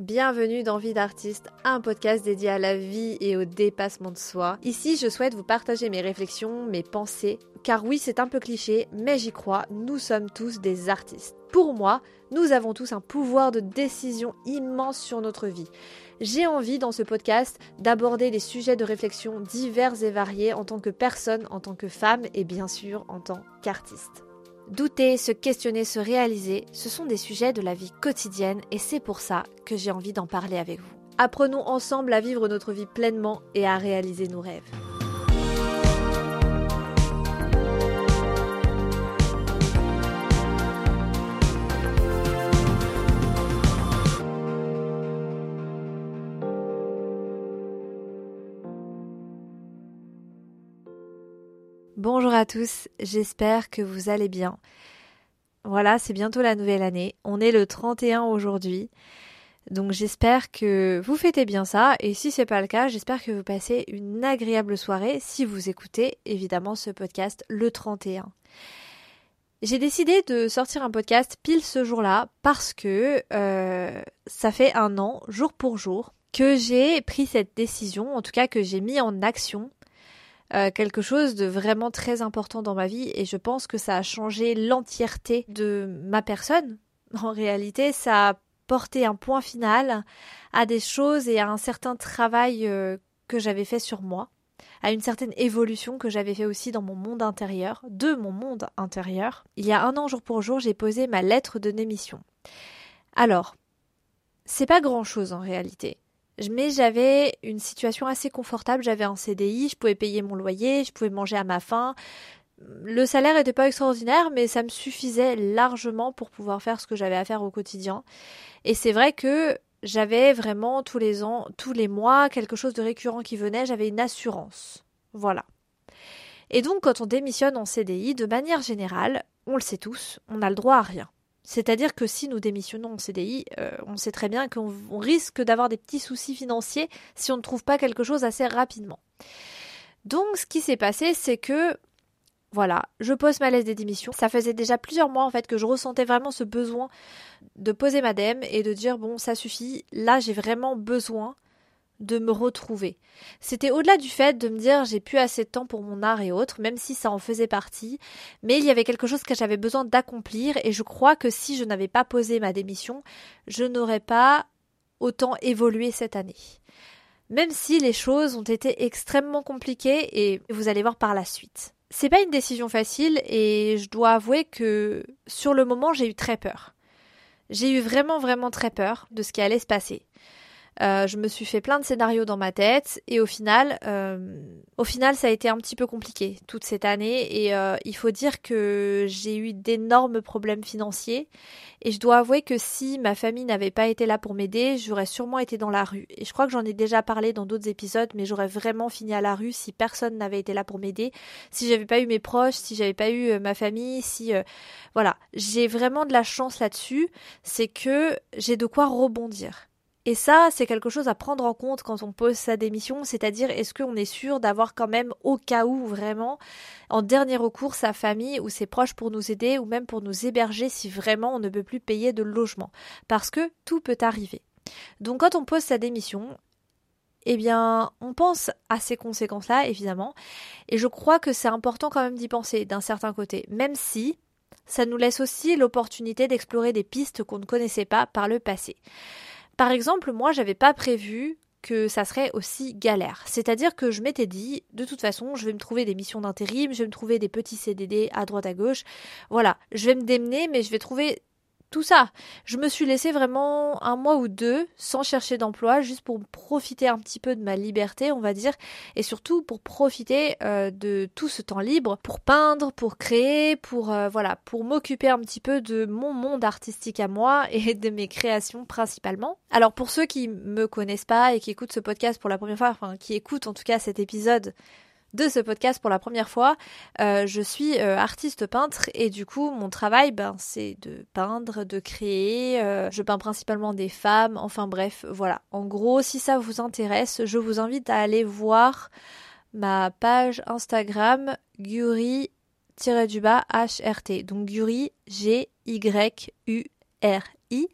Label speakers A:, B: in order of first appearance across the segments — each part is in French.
A: Bienvenue dans Vie d'artiste, un podcast dédié à la vie et au dépassement de soi. Ici, je souhaite vous partager mes réflexions, mes pensées, car oui, c'est un peu cliché, mais j'y crois, nous sommes tous des artistes. Pour moi, nous avons tous un pouvoir de décision immense sur notre vie. J'ai envie dans ce podcast d'aborder des sujets de réflexion divers et variés en tant que personne, en tant que femme et bien sûr en tant qu'artiste. Douter, se questionner, se réaliser, ce sont des sujets de la vie quotidienne et c'est pour ça que j'ai envie d'en parler avec vous. Apprenons ensemble à vivre notre vie pleinement et à réaliser nos rêves. Bonjour à tous, j'espère que vous allez bien. Voilà, c'est bientôt la nouvelle année. On est le 31 aujourd'hui. Donc j'espère que vous fêtez bien ça et si c'est pas le cas, j'espère que vous passez une agréable soirée si vous écoutez évidemment ce podcast le 31. J'ai décidé de sortir un podcast pile ce jour-là parce que euh, ça fait un an, jour pour jour, que j'ai pris cette décision, en tout cas que j'ai mis en action euh, quelque chose de vraiment très important dans ma vie et je pense que ça a changé l'entièreté de ma personne. En réalité, ça a porté un point final à des choses et à un certain travail euh, que j'avais fait sur moi, à une certaine évolution que j'avais fait aussi dans mon monde intérieur, de mon monde intérieur. Il y a un an jour pour jour, j'ai posé ma lettre de démission. Alors, c'est pas grand chose en réalité mais j'avais une situation assez confortable, j'avais un CDI, je pouvais payer mon loyer, je pouvais manger à ma faim. Le salaire n'était pas extraordinaire, mais ça me suffisait largement pour pouvoir faire ce que j'avais à faire au quotidien. Et c'est vrai que j'avais vraiment tous les ans, tous les mois, quelque chose de récurrent qui venait, j'avais une assurance. Voilà. Et donc, quand on démissionne en CDI, de manière générale, on le sait tous, on n'a le droit à rien. C'est-à-dire que si nous démissionnons en CDI, euh, on sait très bien qu'on risque d'avoir des petits soucis financiers si on ne trouve pas quelque chose assez rapidement. Donc ce qui s'est passé, c'est que voilà, je pose ma lettre de démission. Ça faisait déjà plusieurs mois en fait que je ressentais vraiment ce besoin de poser ma dème et de dire bon, ça suffit, là j'ai vraiment besoin de me retrouver. C'était au-delà du fait de me dire j'ai plus assez de temps pour mon art et autres, même si ça en faisait partie, mais il y avait quelque chose que j'avais besoin d'accomplir et je crois que si je n'avais pas posé ma démission, je n'aurais pas autant évolué cette année. Même si les choses ont été extrêmement compliquées et vous allez voir par la suite. C'est pas une décision facile et je dois avouer que sur le moment j'ai eu très peur. J'ai eu vraiment vraiment très peur de ce qui allait se passer. Euh, je me suis fait plein de scénarios dans ma tête et au final, euh, au final, ça a été un petit peu compliqué toute cette année. Et euh, il faut dire que j'ai eu d'énormes problèmes financiers. Et je dois avouer que si ma famille n'avait pas été là pour m'aider, j'aurais sûrement été dans la rue. Et je crois que j'en ai déjà parlé dans d'autres épisodes, mais j'aurais vraiment fini à la rue si personne n'avait été là pour m'aider, si j'avais pas eu mes proches, si j'avais pas eu ma famille, si voilà, j'ai vraiment de la chance là-dessus, c'est que j'ai de quoi rebondir. Et ça, c'est quelque chose à prendre en compte quand on pose sa démission, c'est-à-dire est-ce qu'on est sûr d'avoir quand même, au cas où vraiment, en dernier recours, sa famille ou ses proches pour nous aider ou même pour nous héberger si vraiment on ne peut plus payer de logement? Parce que tout peut arriver. Donc quand on pose sa démission, eh bien, on pense à ces conséquences-là, évidemment, et je crois que c'est important quand même d'y penser d'un certain côté, même si ça nous laisse aussi l'opportunité d'explorer des pistes qu'on ne connaissait pas par le passé. Par exemple, moi, j'avais pas prévu que ça serait aussi galère. C'est-à-dire que je m'étais dit, de toute façon, je vais me trouver des missions d'intérim, je vais me trouver des petits CDD à droite à gauche. Voilà, je vais me démener, mais je vais trouver ça. Je me suis laissé vraiment un mois ou deux sans chercher d'emploi, juste pour profiter un petit peu de ma liberté, on va dire, et surtout pour profiter euh, de tout ce temps libre pour peindre, pour créer, pour euh, voilà, pour m'occuper un petit peu de mon monde artistique à moi et de mes créations principalement. Alors pour ceux qui me connaissent pas et qui écoutent ce podcast pour la première fois, enfin qui écoutent en tout cas cet épisode de ce podcast pour la première fois. Euh, je suis euh, artiste peintre et du coup mon travail ben, c'est de peindre, de créer. Euh, je peins principalement des femmes, enfin bref, voilà. En gros, si ça vous intéresse, je vous invite à aller voir ma page Instagram Guri du bas HRT. Donc Guri G Y U R I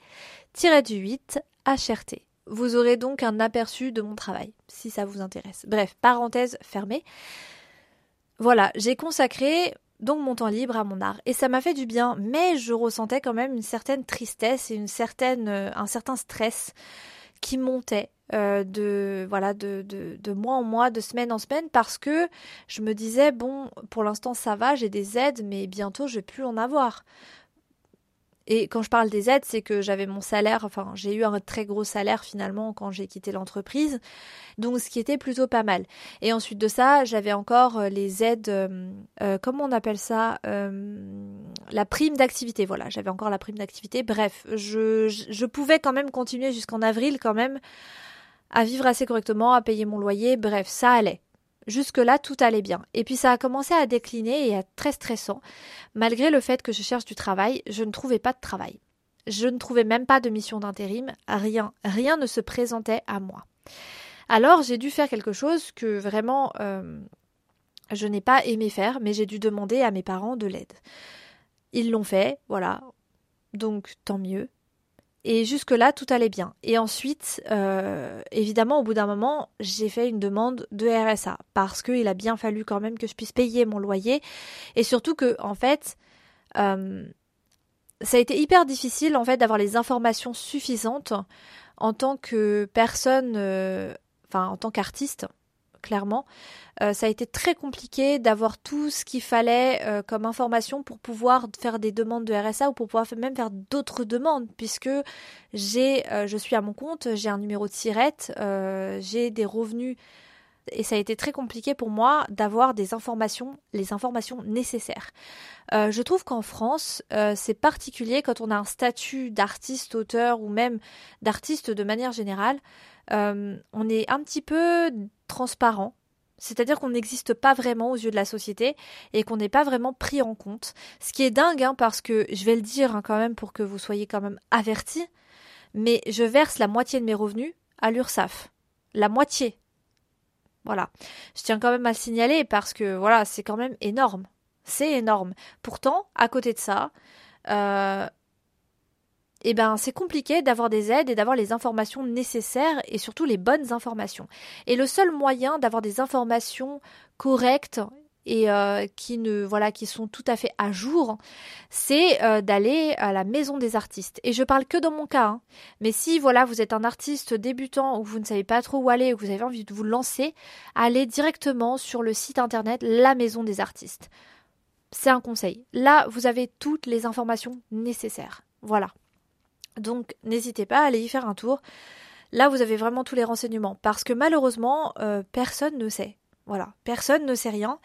A: tiré du 8 HRT. Vous aurez donc un aperçu de mon travail, si ça vous intéresse. Bref, parenthèse fermée. Voilà, j'ai consacré donc mon temps libre à mon art et ça m'a fait du bien, mais je ressentais quand même une certaine tristesse et une certaine, euh, un certain stress qui montait euh, de voilà de, mois en mois, de semaine en semaine, parce que je me disais bon, pour l'instant ça va, j'ai des aides, mais bientôt je vais plus en avoir. Et quand je parle des aides, c'est que j'avais mon salaire, enfin j'ai eu un très gros salaire finalement quand j'ai quitté l'entreprise, donc ce qui était plutôt pas mal. Et ensuite de ça, j'avais encore euh, les aides, euh, euh, comment on appelle ça, la prime d'activité. Voilà, j'avais encore la prime d'activité. Bref, je, je pouvais quand même continuer jusqu'en avril quand même à vivre assez correctement, à payer mon loyer. Bref, ça allait. Jusque-là, tout allait bien. Et puis ça a commencé à décliner et à être très stressant. Malgré le fait que je cherche du travail, je ne trouvais pas de travail. Je ne trouvais même pas de mission d'intérim, rien, rien ne se présentait à moi. Alors j'ai dû faire quelque chose que vraiment euh, je n'ai pas aimé faire, mais j'ai dû demander à mes parents de l'aide. Ils l'ont fait, voilà. Donc tant mieux. Et jusque-là, tout allait bien. Et ensuite, euh, évidemment, au bout d'un moment, j'ai fait une demande de RSA parce qu'il a bien fallu quand même que je puisse payer mon loyer et surtout que, en fait, euh, ça a été hyper difficile en fait d'avoir les informations suffisantes en tant que personne, euh, enfin en tant qu'artiste clairement. Euh, ça a été très compliqué d'avoir tout ce qu'il fallait euh, comme information pour pouvoir faire des demandes de RSA ou pour pouvoir même faire d'autres demandes, puisque j'ai, euh, je suis à mon compte, j'ai un numéro de sirette, j'ai des revenus et ça a été très compliqué pour moi d'avoir des informations, les informations nécessaires. je trouve qu'en France, c'est particulier quand on a un statut d'artiste, auteur ou même d'artiste de manière générale. on est un petit peu transparent. C'est-à-dire qu'on n'existe pas vraiment aux yeux de la société et qu'on n'est pas vraiment pris en compte. Ce qui est dingue, hein, parce que je vais le dire hein, quand même pour que vous soyez quand même avertis, mais je verse la moitié de mes revenus à l'URSSAF. La moitié. Voilà. Je tiens quand même à le signaler parce que voilà, c'est quand même énorme. C'est énorme. Pourtant, à côté de ça, euh, eh ben, c'est compliqué d'avoir des aides et d'avoir les informations nécessaires et surtout les bonnes informations. Et le seul moyen d'avoir des informations correctes et euh, qui ne voilà qui sont tout à fait à jour, c'est euh, d'aller à la maison des artistes. Et je parle que dans mon cas. Hein. Mais si voilà vous êtes un artiste débutant ou vous ne savez pas trop où aller ou que vous avez envie de vous lancer, allez directement sur le site internet La Maison des artistes. C'est un conseil. Là, vous avez toutes les informations nécessaires. Voilà. Donc n'hésitez pas à aller y faire un tour. Là, vous avez vraiment tous les renseignements parce que malheureusement, euh, personne ne sait. Voilà, personne ne sait rien.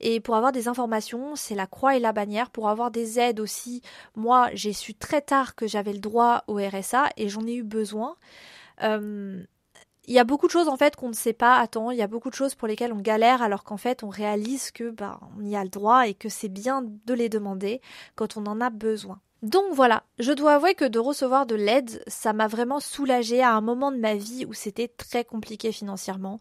A: Et pour avoir des informations, c'est la croix et la bannière. Pour avoir des aides aussi, moi, j'ai su très tard que j'avais le droit au RSA et j'en ai eu besoin. Euh, il y a beaucoup de choses en fait qu'on ne sait pas à temps. Il y a beaucoup de choses pour lesquelles on galère alors qu'en fait on réalise que bah, on y a le droit et que c'est bien de les demander quand on en a besoin. Donc voilà, je dois avouer que de recevoir de l'aide, ça m'a vraiment soulagée à un moment de ma vie où c'était très compliqué financièrement.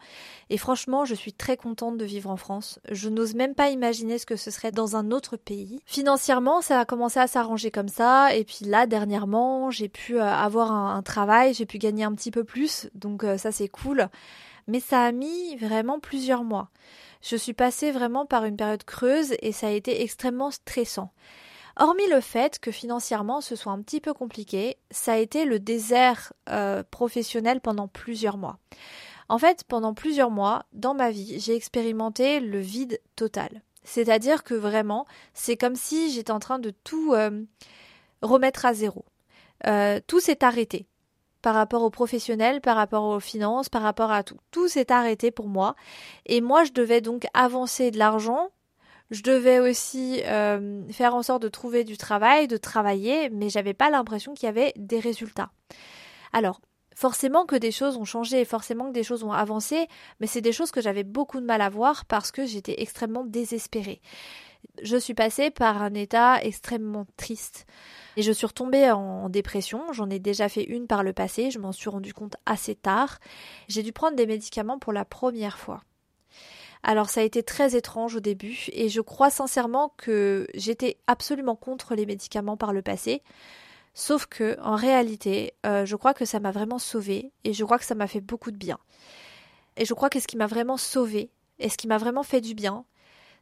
A: Et franchement, je suis très contente de vivre en France. Je n'ose même pas imaginer ce que ce serait dans un autre pays. Financièrement, ça a commencé à s'arranger comme ça. Et puis là, dernièrement, j'ai pu euh, avoir un, travail, j'ai pu gagner un petit peu plus. Donc euh, ça, c'est cool. Mais ça a mis vraiment plusieurs mois. Je suis passée vraiment par une période creuse et ça a été extrêmement stressant. Hormis le fait que financièrement ce soit un petit peu compliqué, ça a été le désert euh, professionnel pendant plusieurs mois. En fait, pendant plusieurs mois, dans ma vie, j'ai expérimenté le vide total. C'est-à-dire que vraiment, c'est comme si j'étais en train de tout euh, remettre à zéro. Euh, tout s'est arrêté par rapport aux professionnels, par rapport aux finances, par rapport à tout. Tout s'est arrêté pour moi. Et moi, je devais donc avancer de l'argent je devais aussi euh, faire en sorte de trouver du travail, de travailler, mais j'avais pas l'impression qu'il y avait des résultats. Alors, forcément que des choses ont changé, forcément que des choses ont avancé, mais c'est des choses que j'avais beaucoup de mal à voir parce que j'étais extrêmement désespérée. Je suis passée par un état extrêmement triste. Et je suis retombée en dépression, j'en ai déjà fait une par le passé, je m'en suis rendu compte assez tard. J'ai dû prendre des médicaments pour la première fois. Alors ça a été très étrange au début et je crois sincèrement que j'étais absolument contre les médicaments par le passé. Sauf que, en réalité, euh, je crois que ça m'a vraiment sauvée et je crois que ça m'a fait beaucoup de bien. Et je crois que ce qui m'a vraiment sauvée et ce qui m'a vraiment fait du bien,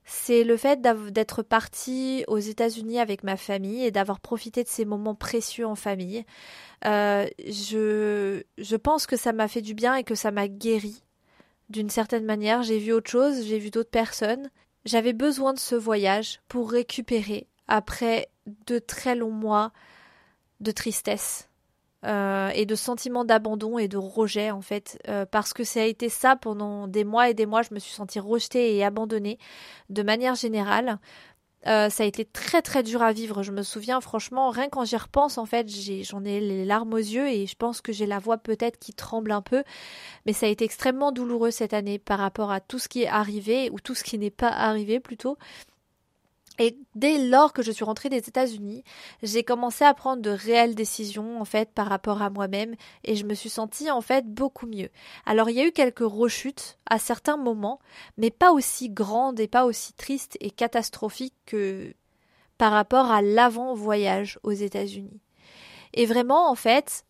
A: c'est le fait d'être partie aux États-Unis avec ma famille et d'avoir profité de ces moments précieux en famille. Euh, je, je pense que ça m'a fait du bien et que ça m'a guéri d'une certaine manière. J'ai vu autre chose, j'ai vu d'autres personnes. J'avais besoin de ce voyage pour récupérer après de très longs mois de tristesse euh, et de sentiments d'abandon et de rejet en fait euh, parce que ça a été ça pendant des mois et des mois je me suis sentie rejetée et abandonnée de manière générale euh, ça a été très très dur à vivre. Je me souviens franchement rien quand j'y repense en fait j'en ai, les larmes aux yeux et je pense que j'ai la voix peut-être qui tremble un peu. Mais ça a été extrêmement douloureux cette année par rapport à tout ce qui est arrivé ou tout ce qui n'est pas arrivé plutôt et dès lors que je suis rentrée des États-Unis, j'ai commencé à prendre de réelles décisions en fait par rapport à moi-même et je me suis sentie en fait beaucoup mieux. Alors il y a eu quelques rechutes à certains moments, mais pas aussi grandes et pas aussi tristes et catastrophiques que par rapport à l'avant-voyage aux États-Unis. Et vraiment en fait,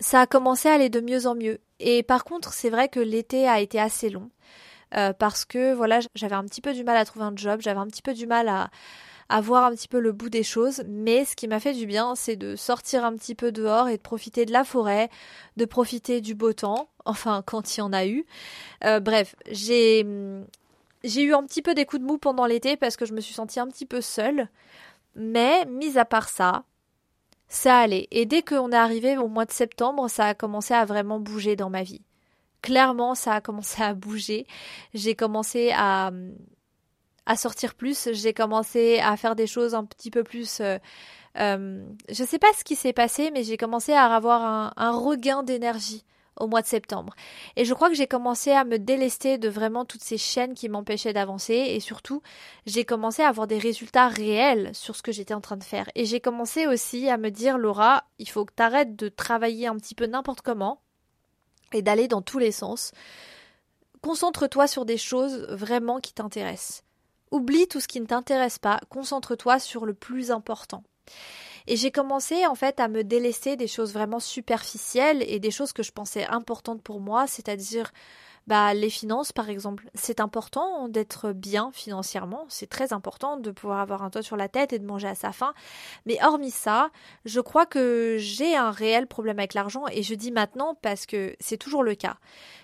A: ça a commencé à aller de mieux en mieux. Et par contre, c'est vrai que l'été a été assez long. Euh, parce que voilà, j'avais un petit peu du mal à trouver un job, j'avais un petit peu du mal à, à voir un petit peu le bout des choses, mais ce qui m'a fait du bien, c'est de sortir un petit peu dehors et de profiter de la forêt, de profiter du beau temps, enfin quand il y en a eu. Euh, bref, j'ai j'ai eu un petit peu des coups de mou pendant l'été parce que je me suis sentie un petit peu seule, mais mis à part ça, ça allait. Et dès qu'on est arrivé au mois de septembre, ça a commencé à vraiment bouger dans ma vie clairement, ça a commencé à bouger. J'ai commencé à, à sortir plus. J'ai commencé à faire des choses un petit peu plus. Euh, euh, je sais pas ce qui s'est passé, mais j'ai commencé à avoir un, un regain d'énergie au mois de septembre. Et je crois que j'ai commencé à me délester de vraiment toutes ces chaînes qui m'empêchaient d'avancer et surtout, j'ai commencé à avoir des résultats réels sur ce que j'étais en train de faire. Et j'ai commencé aussi à me dire, Laura, il faut que tu arrêtes de travailler un petit peu n'importe comment et d'aller dans tous les sens. Concentre-toi sur des choses vraiment qui t'intéressent. Oublie tout ce qui ne t'intéresse pas, concentre-toi sur le plus important. Et j'ai commencé en fait à me délaisser des choses vraiment superficielles et des choses que je pensais importantes pour moi, c'est-à-dire bah, les finances, par exemple. C'est important d'être bien financièrement. C'est très important de pouvoir avoir un toit sur la tête et de manger à sa faim. Mais hormis ça, je crois que j'ai un réel problème avec l'argent et je dis maintenant parce que c'est toujours le cas.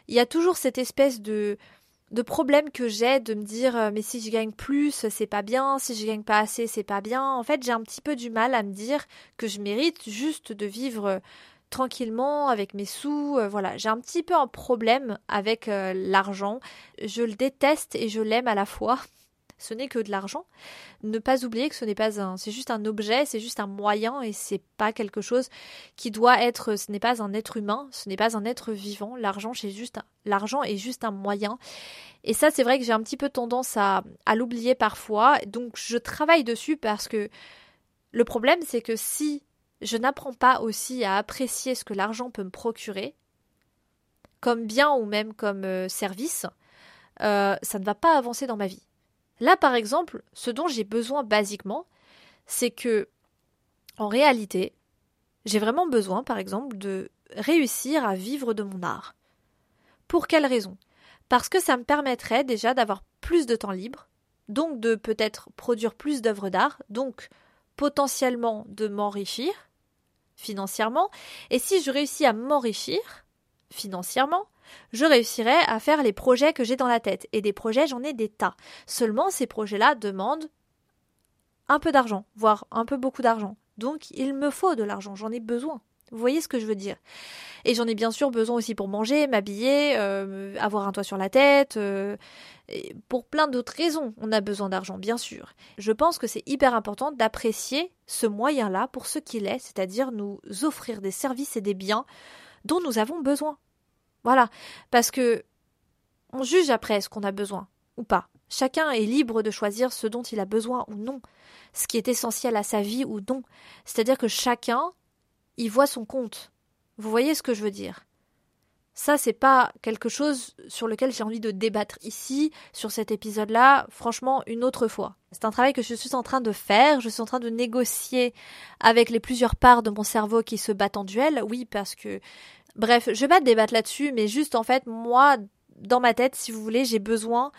A: Il y a toujours cette espèce de de problème que j'ai de me dire euh, mais si je gagne plus c'est pas bien si je gagne pas assez c'est pas bien en fait j'ai un petit peu du mal à me dire que je mérite juste de vivre tranquillement avec mes sous. Euh, voilà, j'ai un petit peu un problème avec euh, l'argent. Je le déteste et je l'aime à la fois. Ce n'est que de l'argent. Ne pas oublier que ce n'est pas un, c'est juste un objet, c'est juste un moyen et c'est pas quelque chose qui doit être, ce n'est pas un être humain, ce n'est pas un être vivant. L'argent, c'est juste, l'argent est juste un moyen. Et ça, c'est vrai que j'ai un petit peu tendance à, à l'oublier parfois. Donc, je travaille dessus parce que le problème, c'est que si je n'apprends pas aussi à apprécier ce que l'argent peut me procurer, comme bien ou même comme euh, service, euh, ça ne va pas avancer dans ma vie. Là, par exemple, ce dont j'ai besoin basiquement, c'est que, en réalité, j'ai vraiment besoin, par exemple, de réussir à vivre de mon art. Pour quelle raison? Parce que ça me permettrait déjà d'avoir plus de temps libre, donc de peut-être produire plus d'œuvres d'art, donc potentiellement de m'enrichir, financièrement, et si je réussis à m'enrichir financièrement, je réussirai à faire les projets que j'ai dans la tête. Et des projets, j'en ai des tas. Seulement, ces projets-là demandent un peu d'argent, voire un peu beaucoup d'argent. Donc, il me faut de l'argent, j'en ai besoin. Vous voyez ce que je veux dire Et j'en ai bien sûr besoin aussi pour manger, m'habiller, euh, avoir un toit sur la tête. Euh, pour plein d'autres raisons, on a besoin d'argent, bien sûr. Je pense que c'est hyper important d'apprécier ce moyen-là pour ce qu'il est, c'est-à-dire nous offrir des services et des biens dont nous avons besoin. Voilà, parce que on juge après ce qu'on a besoin ou pas. Chacun est libre de choisir ce dont il a besoin ou non, ce qui est essentiel à sa vie ou non. C'est-à-dire que chacun il voit son compte. Vous voyez ce que je veux dire? Ça, c'est pas quelque chose sur lequel j'ai envie de débattre ici, sur cet épisode-là, franchement, une autre fois. C'est un travail que je suis en train de faire, je suis en train de négocier avec les plusieurs parts de mon cerveau qui se battent en duel, oui, parce que... Bref, je vais pas débattre là-dessus, mais juste en fait, moi, dans ma tête, si vous voulez, j'ai besoin...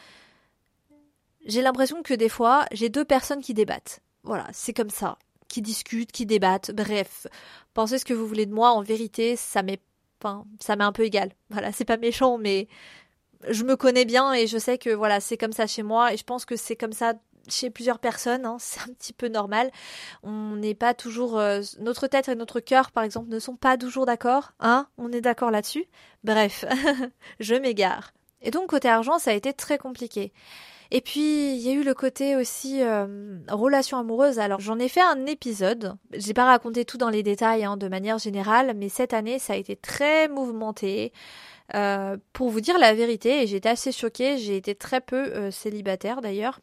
A: J'ai l'impression que des fois, j'ai deux personnes qui débattent. Voilà, c'est comme ça. Qui discutent, qui débattent, bref. Pensez ce que vous voulez de moi, en vérité, ça m'est ça m'est un peu égal. Voilà, c'est pas méchant, mais je me connais bien et je sais que voilà, c'est comme ça chez moi et je pense que c'est comme ça chez plusieurs personnes. Hein. c'est un petit peu normal. On n'est pas toujours euh, notre tête et notre cœur, par exemple, ne sont pas toujours d'accord. Hein On est d'accord là-dessus. Bref, je m'égare. Et donc côté argent, ça a été très compliqué. Et puis, il y a eu le côté aussi euh, relation amoureuse. Alors, j'en ai fait un épisode. J'ai pas raconté tout dans les détails hein, de manière générale, mais cette année, ça a été très mouvementé. Euh, pour vous dire la vérité, j'étais assez choquée, j'ai été très peu euh, célibataire d'ailleurs.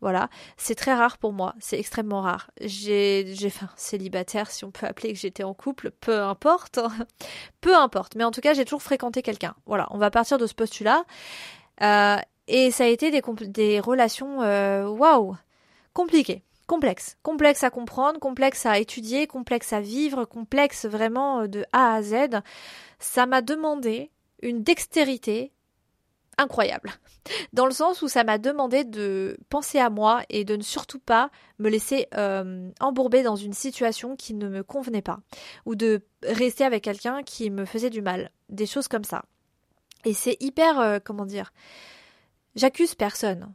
A: Voilà, c'est très rare pour moi, c'est extrêmement rare. J'ai, j'ai, enfin, célibataire, si on peut appeler que j'étais en couple, peu importe, peu importe. Mais en tout cas, j'ai toujours fréquenté quelqu'un. Voilà, on va partir de ce postulat. Et ça a été des, relations, euh, waouh, compliquées, complexes, complexes à comprendre, complexes à étudier, complexes à vivre, complexes vraiment euh, de A à Z. Ça m'a demandé une dextérité incroyable. Dans le sens où ça m'a demandé de penser à moi et de ne surtout pas me laisser euh, embourber dans une situation qui ne me convenait pas. Ou de rester avec quelqu'un qui me faisait du mal. Des choses comme ça. Et c'est hyper, comment dire, J'accuse personne.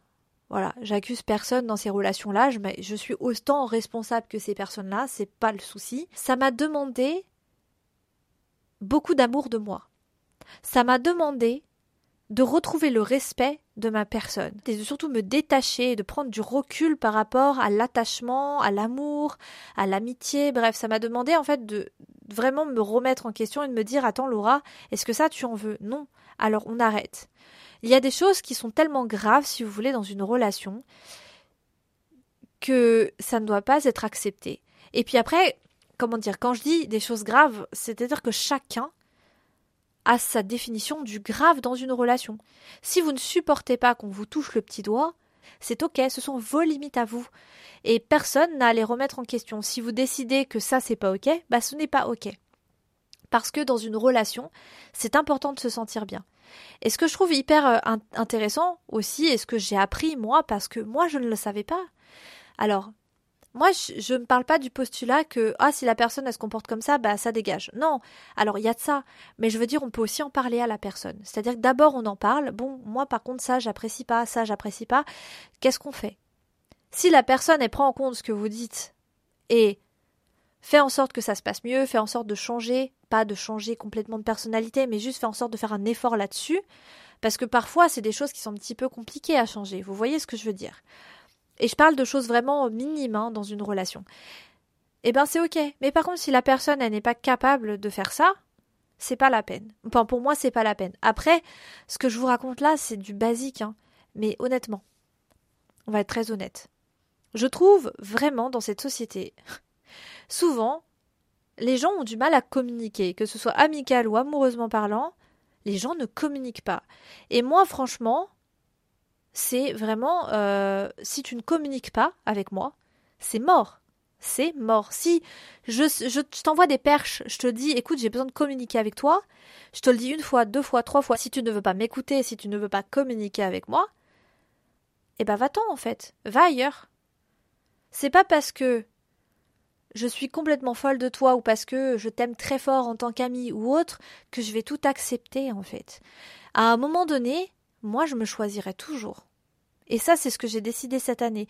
A: Voilà, j'accuse personne dans ces relations-là. Je, je, suis autant responsable que ces personnes-là, c'est pas le souci. Ça m'a demandé beaucoup d'amour de moi. Ça m'a demandé de retrouver le respect de ma personne et de surtout me détacher de prendre du recul par rapport à l'attachement, à l'amour, à l'amitié. Bref, ça m'a demandé en fait de vraiment me remettre en question et de me dire attends Laura, est-ce que ça tu en veux Non. Alors on arrête. Il y a des choses qui sont tellement graves, si vous voulez, dans une relation, que ça ne doit pas être accepté. Et puis après, comment dire, quand je dis des choses graves, c'est-à-dire que chacun a sa définition du grave dans une relation. Si vous ne supportez pas qu'on vous touche le petit doigt, c'est ok, ce sont vos limites à vous. Et personne n'a à les remettre en question. Si vous décidez que ça c'est pas ok, bah ce n'est pas ok. Parce que dans une relation, c'est important de se sentir bien. Et ce que je trouve hyper euh, intéressant aussi, et ce que j'ai appris moi, parce que moi je ne le savais pas. Alors, moi, je ne parle pas du postulat que ah si la personne elle se comporte comme ça, bah ça dégage. Non. Alors il y a de ça, mais je veux dire on peut aussi en parler à la personne. C'est-à-dire que d'abord on en parle. Bon, moi par contre ça j'apprécie pas, ça j'apprécie pas. Qu'est-ce qu'on fait? Si la personne elle prend en compte ce que vous dites et fait en sorte que ça se passe mieux, fait en sorte de changer, pas de changer complètement de personnalité, mais juste faire en sorte de faire un effort là-dessus, parce que parfois c'est des choses qui sont un petit peu compliquées à changer. Vous voyez ce que je veux dire? Et je parle de choses vraiment minimes hein, dans une relation. Eh ben c'est ok. Mais par contre, si la personne elle n'est pas capable de faire ça, c'est pas la peine. Enfin, pour moi, c'est pas la peine. Après, ce que je vous raconte là, c'est du basique, hein. Mais honnêtement, on va être très honnête. Je trouve vraiment dans cette société, souvent, les gens ont du mal à communiquer, que ce soit amical ou amoureusement parlant, les gens ne communiquent pas. Et moi, franchement, c'est vraiment, euh, si tu ne communiques pas avec moi, c'est mort. C'est mort. Si je, je, t'envoie des perches, je te dis, écoute, j'ai besoin de communiquer avec toi, je te le dis une fois, deux fois, trois fois, si tu ne veux pas m'écouter, si tu ne veux pas communiquer avec moi, eh ben va-t'en en fait, va ailleurs. C'est pas parce que je suis complètement folle de toi ou parce que je t'aime très fort en tant qu'ami ou autre, que je vais tout accepter en fait. À un moment donné, moi je me choisirai toujours. Et ça, c'est ce que j'ai décidé cette année.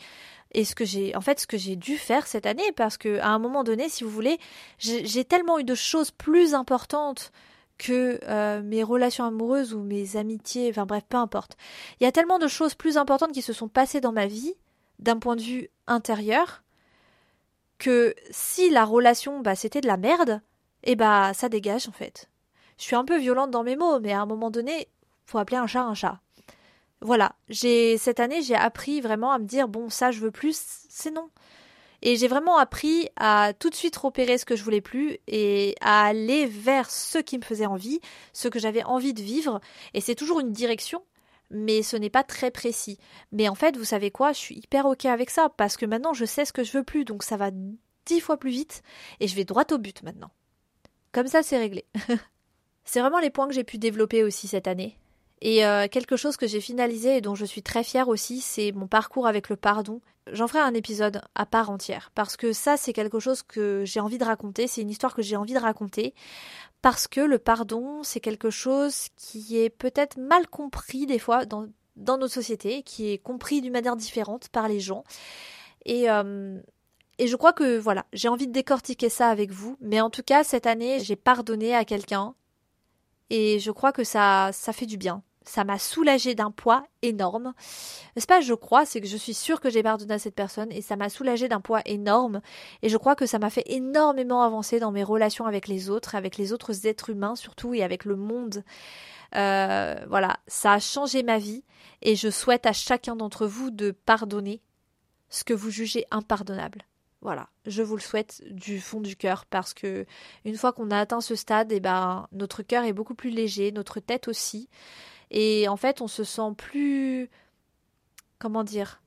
A: Et ce que j'ai, en fait, ce que j'ai dû faire cette année, parce que à un moment donné, si vous voulez, j'ai tellement eu de choses plus importantes que euh, mes relations amoureuses ou mes amitiés, enfin bref, peu importe. Il y a tellement de choses plus importantes qui se sont passées dans ma vie, d'un point de vue intérieur, que si la relation, bah, c'était de la merde, et eh bah, ça dégage, en fait. Je suis un peu violente dans mes mots, mais à un moment donné, faut appeler un chat un chat. Voilà. J'ai, cette année, j'ai appris vraiment à me dire, bon, ça, je veux plus, c'est non. Et j'ai vraiment appris à tout de suite repérer ce que je voulais plus et à aller vers ce qui me faisait envie, ce que j'avais envie de vivre. Et c'est toujours une direction, mais ce n'est pas très précis. Mais en fait, vous savez quoi, je suis hyper ok avec ça, parce que maintenant je sais ce que je veux plus, donc ça va dix fois plus vite, et je vais droit au but maintenant. Comme ça, c'est réglé. c'est vraiment les points que j'ai pu développer aussi cette année. Et euh, quelque chose que j'ai finalisé et dont je suis très fière aussi, c'est mon parcours avec le pardon. J'en ferai un épisode à part entière, parce que ça, c'est quelque chose que j'ai envie de raconter, c'est une histoire que j'ai envie de raconter, parce que le pardon, c'est quelque chose qui est peut-être mal compris des fois dans, dans notre société, qui est compris d'une manière différente par les gens. Et, euh, et je crois que voilà, j'ai envie de décortiquer ça avec vous. Mais en tout cas, cette année, j'ai pardonné à quelqu'un. Et je crois que ça, ça fait du bien ça m'a soulagé d'un poids énorme. C'est pas je crois, c'est que je suis sûre que j'ai pardonné à cette personne et ça m'a soulagé d'un poids énorme et je crois que ça m'a fait énormément avancer dans mes relations avec les autres, avec les autres êtres humains surtout et avec le monde. Euh, voilà, ça a changé ma vie et je souhaite à chacun d'entre vous de pardonner ce que vous jugez impardonnable. Voilà, je vous le souhaite du fond du cœur parce que une fois qu'on a atteint ce stade, eh ben notre cœur est beaucoup plus léger, notre tête aussi. Et en fait, on se sent plus. Comment dire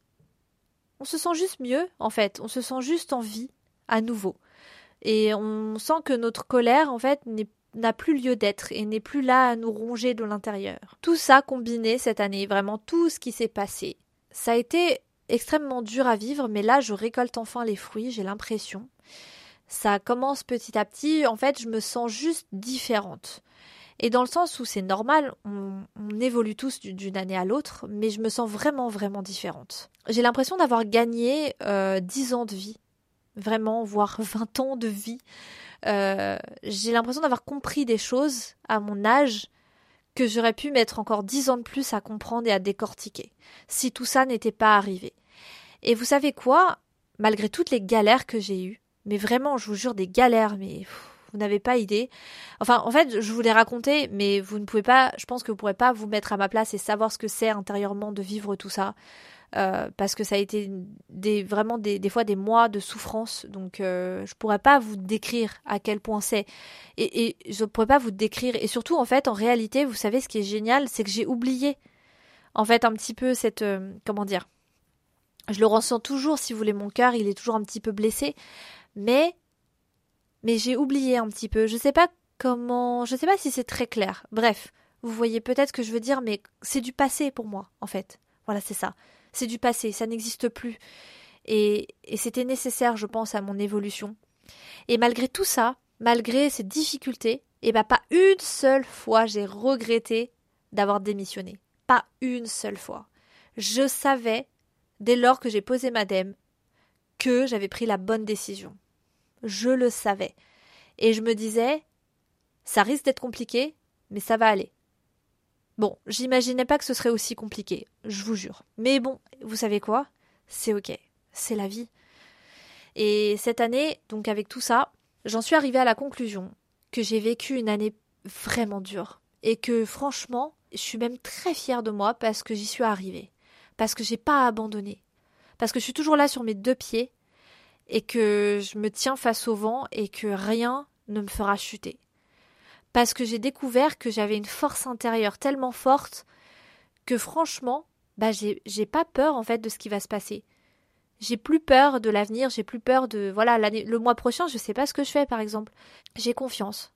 A: On se sent juste mieux, en fait. On se sent juste en vie, à nouveau. Et on sent que notre colère, en fait, n'a plus lieu d'être et n'est plus là à nous ronger de l'intérieur. Tout ça combiné cette année, vraiment tout ce qui s'est passé. Ça a été extrêmement dur à vivre, mais là je récolte enfin les fruits, j'ai l'impression. Ça commence petit à petit, en fait je me sens juste différente. Et dans le sens où c'est normal, on, évolue tous d'une année à l'autre, mais je me sens vraiment, vraiment différente. J'ai l'impression d'avoir gagné euh, 10 ans de vie, vraiment, voire 20 ans de vie. Euh, j'ai l'impression d'avoir compris des choses à mon âge que j'aurais pu mettre encore 10 ans de plus à comprendre et à décortiquer, si tout ça n'était pas arrivé. Et vous savez quoi? Malgré toutes les galères que j'ai eues, mais vraiment, je vous jure, des galères, mais vous n'avez pas idée. Enfin, en fait, je vous l'ai raconté, mais vous ne pouvez pas, je pense que vous pourrez pas vous mettre à ma place et savoir ce que c'est intérieurement de vivre tout ça. Euh, parce que ça a été des, vraiment des, fois des mois de souffrance. Donc, euh, je pourrais pas vous décrire à quel point c'est. Et, et je pourrais pas vous décrire. Et surtout, en fait, en réalité, vous savez, ce qui est génial, c'est que j'ai oublié, en fait, un petit peu cette. Euh, comment dire Je le ressens toujours, si vous voulez, mon cœur, il est toujours un petit peu blessé. Mais mais j'ai oublié un petit peu. Je sais pas comment, je sais pas si c'est très clair. Bref, vous voyez peut-être ce que je veux dire, mais c'est du passé pour moi, en fait. Voilà, c'est ça. C'est du passé, ça n'existe plus. Et, et c'était nécessaire, je pense, à mon évolution. Et malgré tout ça, malgré ces difficultés, et eh ben pas une seule fois j'ai regretté d'avoir démissionné. Pas une seule fois. Je savais, dès lors que j'ai posé ma dème, que j'avais pris la bonne décision je le savais. Et je me disais, ça risque d'être compliqué, mais ça va aller. Bon, j'imaginais pas que ce serait aussi compliqué, je vous jure. Mais bon, vous savez quoi? C'est ok, c'est la vie. Et cette année, donc avec tout ça, j'en suis arrivée à la conclusion que j'ai vécu une année vraiment dure. Et que franchement, je suis même très fière de moi parce que j'y suis arrivée. Parce que j'ai pas abandonné. Parce que je suis toujours là sur mes deux pieds et que je me tiens face au vent et que rien ne me fera chuter. Parce que j'ai découvert que j'avais une force intérieure tellement forte que franchement, bah j'ai pas peur en fait de ce qui va se passer. J'ai plus peur de l'avenir, j'ai plus peur de voilà le mois prochain, je sais pas ce que je fais par exemple. J'ai confiance.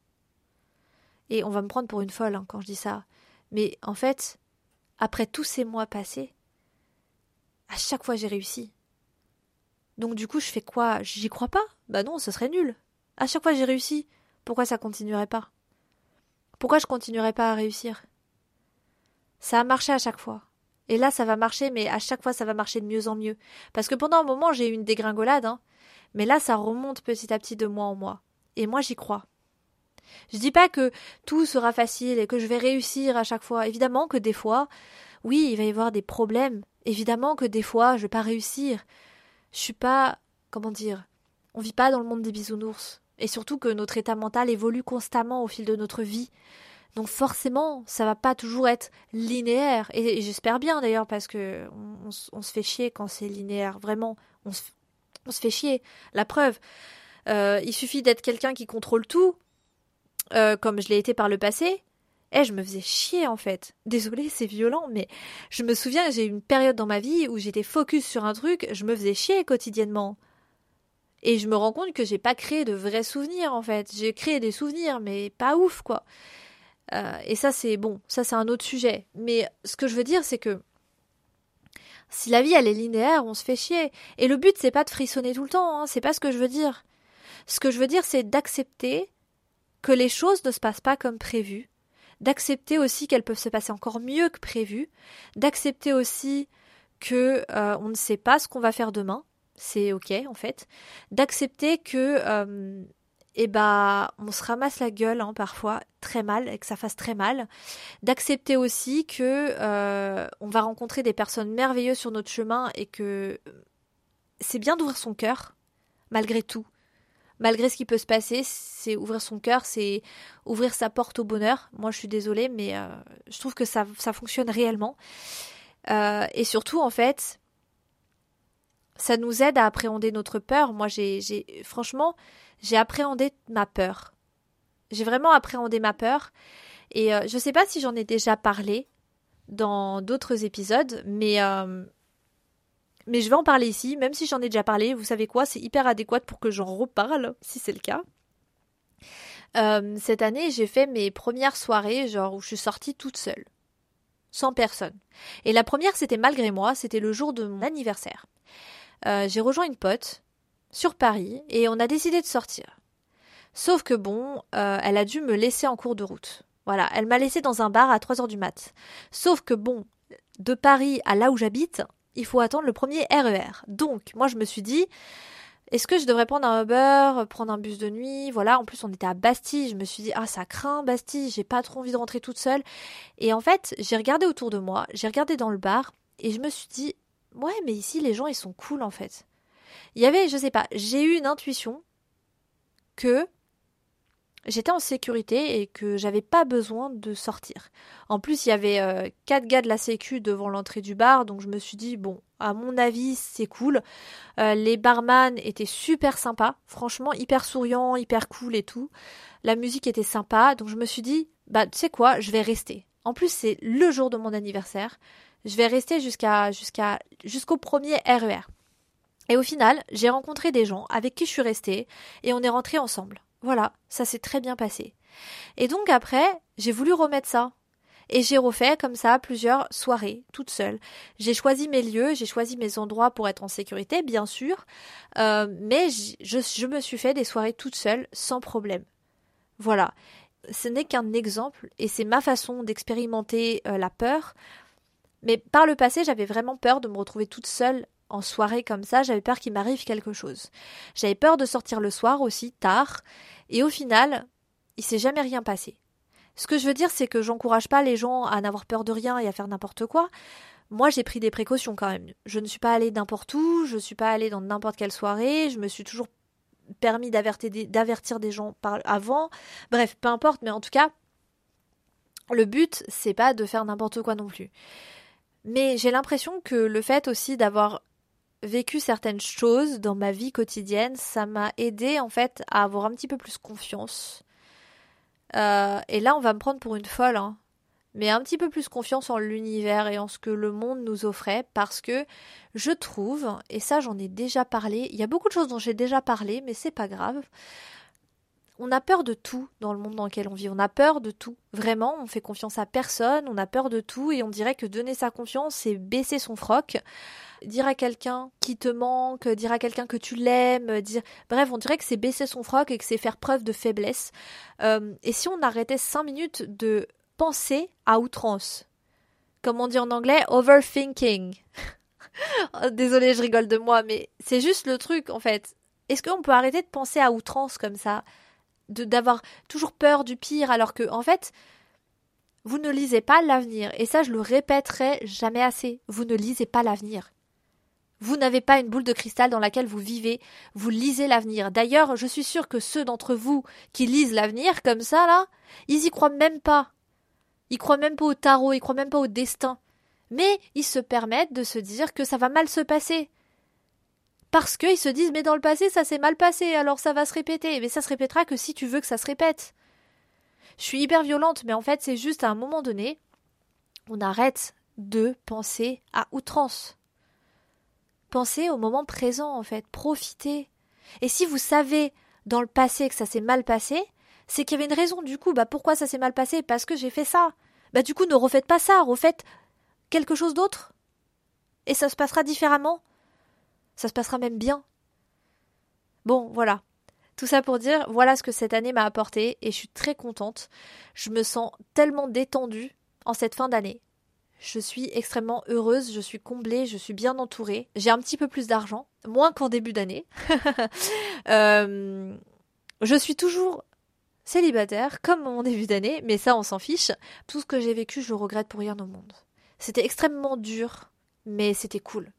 A: Et on va me prendre pour une folle hein, quand je dis ça. Mais en fait, après tous ces mois passés, à chaque fois j'ai réussi. Donc du coup, je fais quoi? J'y crois pas? Bah non, ce serait nul. À chaque fois j'ai réussi. Pourquoi ça continuerait pas? Pourquoi je continuerais pas à réussir? Ça a marché à chaque fois. Et là, ça va marcher, mais à chaque fois, ça va marcher de mieux en mieux. Parce que pendant un moment, j'ai eu une dégringolade, hein. Mais là, ça remonte petit à petit de mois en mois. Et moi, j'y crois. Je dis pas que tout sera facile et que je vais réussir à chaque fois. Évidemment que des fois, oui, il va y avoir des problèmes. Évidemment que des fois, je vais pas réussir je suis pas, comment dire, on vit pas dans le monde des bisounours. Et surtout que notre état mental évolue constamment au fil de notre vie. Donc forcément, ça va pas toujours être linéaire. Et, j'espère bien d'ailleurs parce que on, se fait chier quand c'est linéaire. Vraiment, on se, fait chier. La preuve, euh, il suffit d'être quelqu'un qui contrôle tout, euh, comme je l'ai été par le passé. Eh, je me faisais chier en fait. Désolée, c'est violent, mais je me souviens que j'ai eu une période dans ma vie où j'étais focus sur un truc, je me faisais chier quotidiennement. Et je me rends compte que j'ai pas créé de vrais souvenirs en fait. J'ai créé des souvenirs, mais pas ouf quoi. Euh, et ça c'est bon, ça c'est un autre sujet. Mais ce que je veux dire c'est que si la vie elle est linéaire, on se fait chier. Et le but c'est pas de frissonner tout le temps, hein, c'est pas ce que je veux dire. Ce que je veux dire c'est d'accepter que les choses ne se passent pas comme prévu, d'accepter aussi qu'elles peuvent se passer encore mieux que prévu, d'accepter aussi que euh, on ne sait pas ce qu'on va faire demain, c'est ok en fait, d'accepter que euh, eh ben, on se ramasse la gueule hein, parfois très mal et que ça fasse très mal, d'accepter aussi que euh, on va rencontrer des personnes merveilleuses sur notre chemin et que c'est bien d'ouvrir son cœur malgré tout. Malgré ce qui peut se passer, c'est ouvrir son cœur, c'est ouvrir sa porte au bonheur. Moi, je suis désolée, mais euh, je trouve que ça, ça fonctionne réellement. Euh, et surtout, en fait, ça nous aide à appréhender notre peur. Moi, j'ai, franchement, j'ai appréhendé ma peur. J'ai vraiment appréhendé ma peur. Et euh, je ne sais pas si j'en ai déjà parlé dans d'autres épisodes, mais, mais je vais en parler ici, même si j'en ai déjà parlé. Vous savez quoi, c'est hyper adéquat pour que j'en reparle, si c'est le cas. Euh, cette année, j'ai fait mes premières soirées, genre où je suis sortie toute seule, sans personne. Et la première, c'était malgré moi, c'était le jour de mon anniversaire. j'ai rejoint une pote sur Paris et on a décidé de sortir. Sauf que bon, euh, elle a dû me laisser en cours de route. Voilà, elle m'a laissé dans un bar à 3 heures du mat. Sauf que bon, de Paris à là où j'habite, il faut attendre le premier RER. E Donc, moi je me suis dit, est-ce que je devrais prendre un Uber, prendre un bus de nuit? Voilà, en plus on était à Bastille, je me suis dit, ah ça craint Bastille, j'ai pas trop envie de rentrer toute seule. Et en fait, j'ai regardé autour de moi, j'ai regardé dans le bar, et je me suis dit, ouais, mais ici les gens ils sont cool en fait. Il y avait, je sais pas, j'ai eu une intuition que j'étais en sécurité et que j'avais pas besoin de sortir. En plus, il y avait euh, quatre gars de la sécu devant l'entrée du bar, donc je me suis dit bon, à mon avis, c'est cool. Euh, les barman étaient super sympas, franchement hyper souriants, hyper cool et tout. La musique était sympa, donc je me suis dit bah tu sais quoi, je vais rester. En plus, c'est le jour de mon anniversaire. Je vais rester jusqu'à jusqu'à jusqu'au premier RER. Et au final, j'ai rencontré des gens avec qui je suis restée et on est rentrés ensemble. Voilà, ça s'est très bien passé. Et donc après, j'ai voulu remettre ça. Et j'ai refait comme ça plusieurs soirées, toute seule. J'ai choisi mes lieux, j'ai choisi mes endroits pour être en sécurité, bien sûr, euh, mais je, me suis fait des soirées toute seule, sans problème. Voilà. Ce n'est qu'un exemple, et c'est ma façon d'expérimenter euh, la peur. Mais par le passé, j'avais vraiment peur de me retrouver toute seule en soirée comme ça, j'avais peur qu'il m'arrive quelque chose. J'avais peur de sortir le soir aussi, tard, et au final, il s'est jamais rien passé. Ce que je veux dire, c'est que j'encourage pas les gens à n'avoir peur de rien et à faire n'importe quoi. Moi, j'ai pris des précautions quand même. Je ne suis pas allée n'importe où, je ne suis pas allée dans n'importe quelle soirée, je me suis toujours permis d'avertir des gens avant. Bref, peu importe, mais en tout cas, le but, c'est pas de faire n'importe quoi non plus. Mais j'ai l'impression que le fait aussi d'avoir vécu certaines choses dans ma vie quotidienne, ça m'a aidé en fait à avoir un petit peu plus confiance. Euh, et là, on va me prendre pour une folle, hein. mais un petit peu plus confiance en l'univers et en ce que le monde nous offrait, parce que je trouve, et ça j'en ai déjà parlé, il y a beaucoup de choses dont j'ai déjà parlé, mais c'est pas grave. On a peur de tout dans le monde dans lequel on vit. On a peur de tout. Vraiment, on fait confiance à personne, on a peur de tout et on dirait que donner sa confiance, c'est baisser son froc dire à quelqu'un qui te manque, dire à quelqu'un que tu l'aimes, dire bref, on dirait que c'est baisser son froc et que c'est faire preuve de faiblesse. Euh, et si on arrêtait cinq minutes de penser à outrance, comme on dit en anglais, overthinking. Désolée, je rigole de moi, mais c'est juste le truc en fait. Est-ce qu'on peut arrêter de penser à outrance comme ça, d'avoir toujours peur du pire, alors que en fait, vous ne lisez pas l'avenir. Et ça, je le répéterai jamais assez. Vous ne lisez pas l'avenir. Vous n'avez pas une boule de cristal dans laquelle vous vivez, vous lisez l'avenir. D'ailleurs, je suis sûre que ceux d'entre vous qui lisent l'avenir comme ça, là, ils y croient même pas. Ils croient même pas au tarot, ils croient même pas au destin. Mais ils se permettent de se dire que ça va mal se passer. Parce qu'ils se disent mais dans le passé ça s'est mal passé, alors ça va se répéter. Mais ça se répétera que si tu veux que ça se répète. Je suis hyper violente, mais en fait c'est juste à un moment donné, on arrête de penser à outrance. Pensez au moment présent en fait, profitez. Et si vous savez dans le passé que ça s'est mal passé, c'est qu'il y avait une raison du coup, bah pourquoi ça s'est mal passé? Parce que j'ai fait ça. Bah du coup ne refaites pas ça, refaites quelque chose d'autre. Et ça se passera différemment. Ça se passera même bien. Bon, voilà. Tout ça pour dire, voilà ce que cette année m'a apporté et je suis très contente. Je me sens tellement détendue en cette fin d'année. Je suis extrêmement heureuse, je suis comblée, je suis bien entourée. J'ai un petit peu plus d'argent, moins qu'en début d'année. Euh, je suis toujours célibataire, comme mon début d'année, mais ça on s'en fiche. Tout ce que j'ai vécu, je le regrette pour rien au monde. C'était extrêmement dur, mais c'était cool.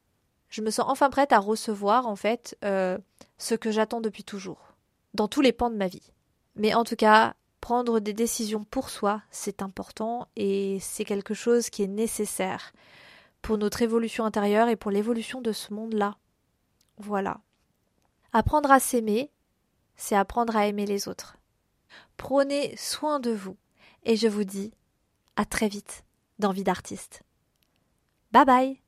A: Je me sens enfin prête à recevoir, en fait, euh, ce que j'attends depuis toujours, dans tous les pans de ma vie. Mais en tout cas, prendre des décisions pour soi, c'est important et c'est quelque chose qui est nécessaire pour notre évolution intérieure et pour l'évolution de ce monde-là. Voilà. Apprendre à s'aimer, c'est apprendre à aimer les autres. Prenez soin de vous et je vous dis à très vite dans Vie d'artiste. Bye bye